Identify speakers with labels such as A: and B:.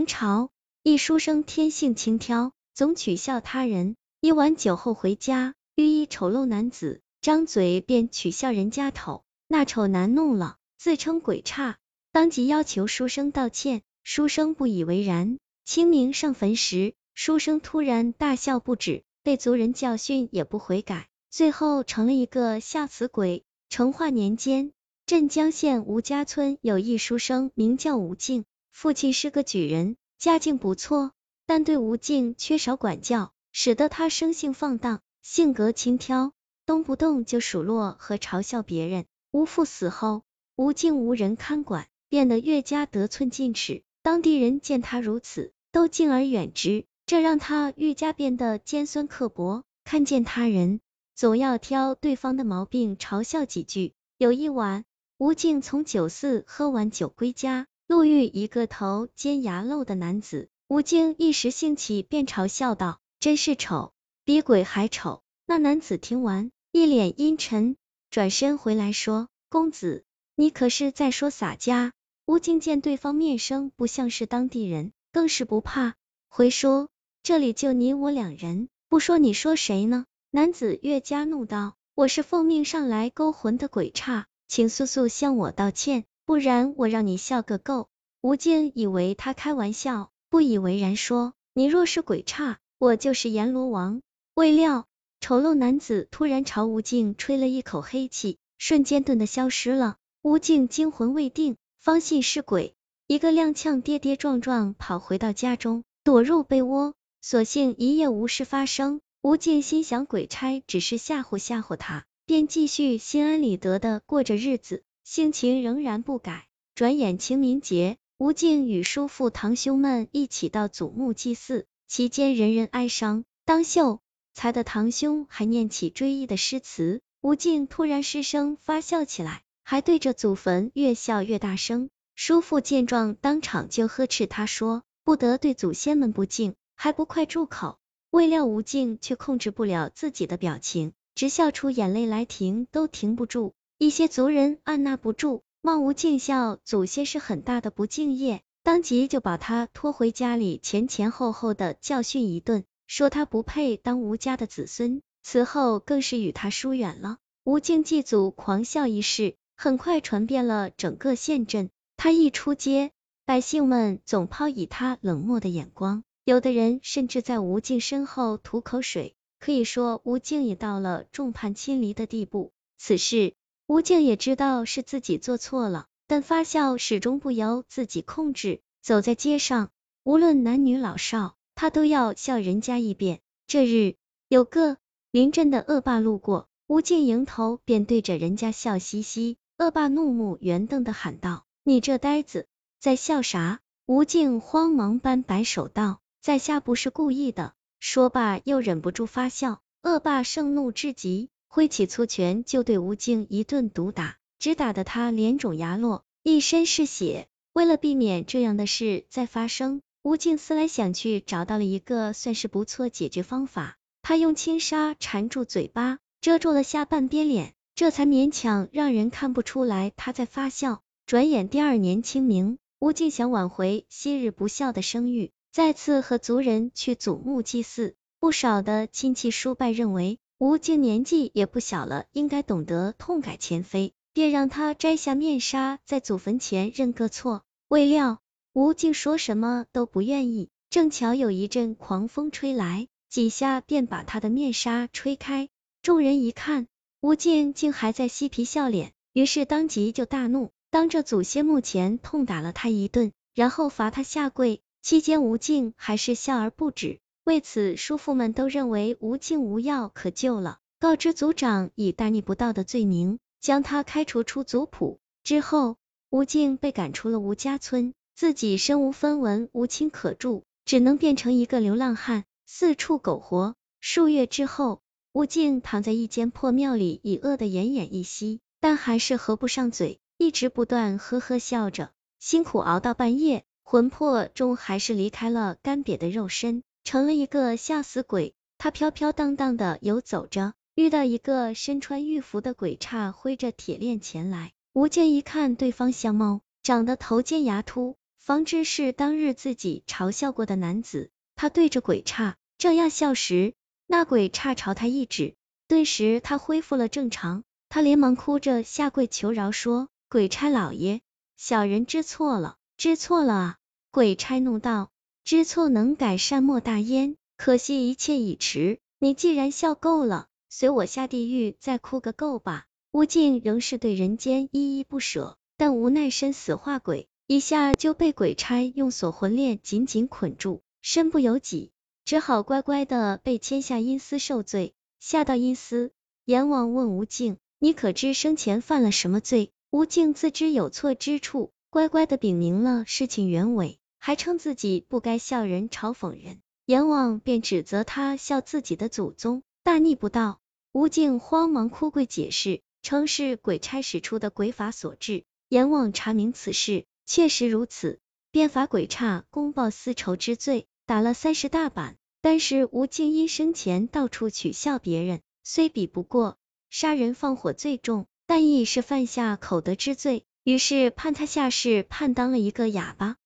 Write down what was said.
A: 明朝一书生天性轻佻，总取笑他人。一晚酒后回家，遇一丑陋男子，张嘴便取笑人家丑。那丑男怒了，自称鬼差，当即要求书生道歉。书生不以为然。清明上坟时，书生突然大笑不止，被族人教训也不悔改，最后成了一个下死鬼。成化年间，镇江县吴家村有一书生，名叫吴敬，父亲是个举人，家境不错，但对吴敬缺少管教。使得他生性放荡，性格轻佻，动不动就数落和嘲笑别人。吴父死后，吴敬无人看管，变得越加得寸进尺。当地人见他如此，都敬而远之，这让他愈加变得尖酸刻薄，看见他人总要挑对方的毛病嘲笑几句。有一晚，吴敬从酒肆喝完酒归家，路遇一个头尖牙漏的男子，吴京一时兴起，便嘲笑道。真是丑，比鬼还丑。那男子听完，一脸阴沉，转身回来说：“公子，你可是在说洒家？”吴京见对方面生不像是当地人，更是不怕，回说：“这里就你我两人，不说你说谁呢？”男子越加怒道：“我是奉命上来勾魂的鬼差，请速速向我道歉，不然我让你笑个够。”吴静以为他开玩笑，不以为然，说：“你若是鬼差。”我就是阎罗王。未料，丑陋男子突然朝吴静吹了一口黑气，瞬间顿的消失了。吴静惊魂未定，方信是鬼，一个踉跄，跌跌撞撞跑回到家中，躲入被窝，所幸一夜无事发生。吴静心想鬼差只是吓唬吓唬他，便继续心安理得的过着日子，性情仍然不改。转眼清明节，吴敬与叔父堂兄们一起到祖墓祭祀。期间人人哀伤，当秀才的堂兄还念起追忆的诗词，吴敬突然失声发笑起来，还对着祖坟越笑越大声。叔父见状，当场就呵斥他说：“不得对祖先们不敬，还不快住口！”未料吴敬却控制不了自己的表情，直笑出眼泪来，停都停不住。一些族人按捺不住，骂吴敬笑祖先是很大的不敬业。当即就把他拖回家里，前前后后的教训一顿，说他不配当吴家的子孙。此后更是与他疏远了。吴敬祭祖狂笑一事，很快传遍了整个县镇。他一出街，百姓们总抛以他冷漠的眼光，有的人甚至在吴敬身后吐口水。可以说，吴敬已到了众叛亲离的地步。此事，吴静也知道是自己做错了。但发笑始终不由自己控制，走在街上，无论男女老少，他都要笑人家一遍。这日，有个邻镇的恶霸路过，吴静迎头便对着人家笑嘻嘻。恶霸怒目圆瞪的喊道：“你这呆子，在笑啥？”吴静慌忙般摆手道：“在下不是故意的。”说罢又忍不住发笑。恶霸盛怒至极，挥起粗拳就对吴静一顿毒打。只打得他脸肿牙落，一身是血。为了避免这样的事再发生，吴静思来想去，找到了一个算是不错解决方法。他用轻纱缠住嘴巴，遮住了下半边脸，这才勉强让人看不出来他在发笑。转眼第二年清明，吴静想挽回昔日不孝的声誉，再次和族人去祖墓祭祀。不少的亲戚叔伯认为吴敬年纪也不小了，应该懂得痛改前非。便让他摘下面纱，在祖坟前认个错。未料吴敬说什么都不愿意，正巧有一阵狂风吹来，几下便把他的面纱吹开。众人一看，吴敬竟还在嬉皮笑脸，于是当即就大怒，当着祖先墓前痛打了他一顿，然后罚他下跪。期间吴敬还是笑而不止。为此，叔父们都认为吴敬无药可救了，告知族长以大逆不道的罪名。将他开除出族谱之后，吴敬被赶出了吴家村，自己身无分文，无亲可助，只能变成一个流浪汉，四处苟活。数月之后，吴敬躺在一间破庙里，已饿得奄奄一息，但还是合不上嘴，一直不断呵呵笑着。辛苦熬到半夜，魂魄终还是离开了干瘪的肉身，成了一个吓死鬼。他飘飘荡荡的游走着。遇到一个身穿玉服的鬼差，挥着铁链前来。吴健一看对方相貌，长得头尖牙秃，方知是当日自己嘲笑过的男子。他对着鬼差正要笑时，那鬼差朝他一指，顿时他恢复了正常。他连忙哭着下跪求饶，说：“鬼差老爷，小人知错了，知错了啊！”鬼差怒道：“知错能改，善莫大焉。可惜一切已迟，你既然笑够了，随我下地狱再哭个够吧。”吴敬仍是对人间依依不舍，但无奈身死化鬼，一下就被鬼差用锁魂链紧紧捆住，身不由己，只好乖乖的被牵下阴司受罪。下到阴司，阎王问吴敬：“你可知生前犯了什么罪？”吴敬自知有错之处，乖乖的禀明了事情原委。还称自己不该笑人嘲讽人，阎王便指责他笑自己的祖宗，大逆不道。吴敬慌忙哭跪解释，称是鬼差使出的鬼法所致。阎王查明此事确实如此，便罚鬼差公报私仇之罪，打了三十大板。但是吴敬因生前到处取笑别人，虽比不过杀人放火最重，但亦是犯下口德之罪，于是判他下世判当了一个哑巴。